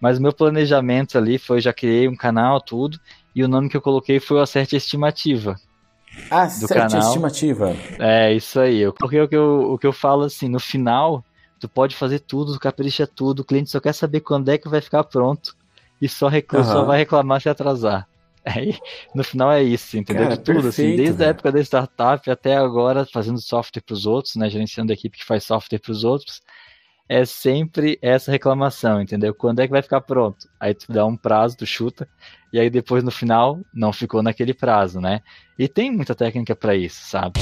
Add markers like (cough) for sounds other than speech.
Mas o meu planejamento ali foi, já criei um canal, tudo, e o nome que eu coloquei foi o Acerte Estimativa. Acerte do canal. Estimativa. É, isso aí. Eu coloquei o que eu, o que eu falo assim, no final, tu pode fazer tudo, tu capricha tudo, o cliente só quer saber quando é que vai ficar pronto e só, reclama, uhum. só vai reclamar se atrasar. (laughs) Aí, no final é isso, entendeu? Cara, de tudo, assim, perfeito, assim, desde a época da startup até agora, fazendo software para os outros, né, gerenciando a equipe que faz software para os outros, é sempre essa reclamação, entendeu? Quando é que vai ficar pronto? Aí tu dá um prazo, tu chuta, e aí depois no final não ficou naquele prazo, né? E tem muita técnica para isso, sabe?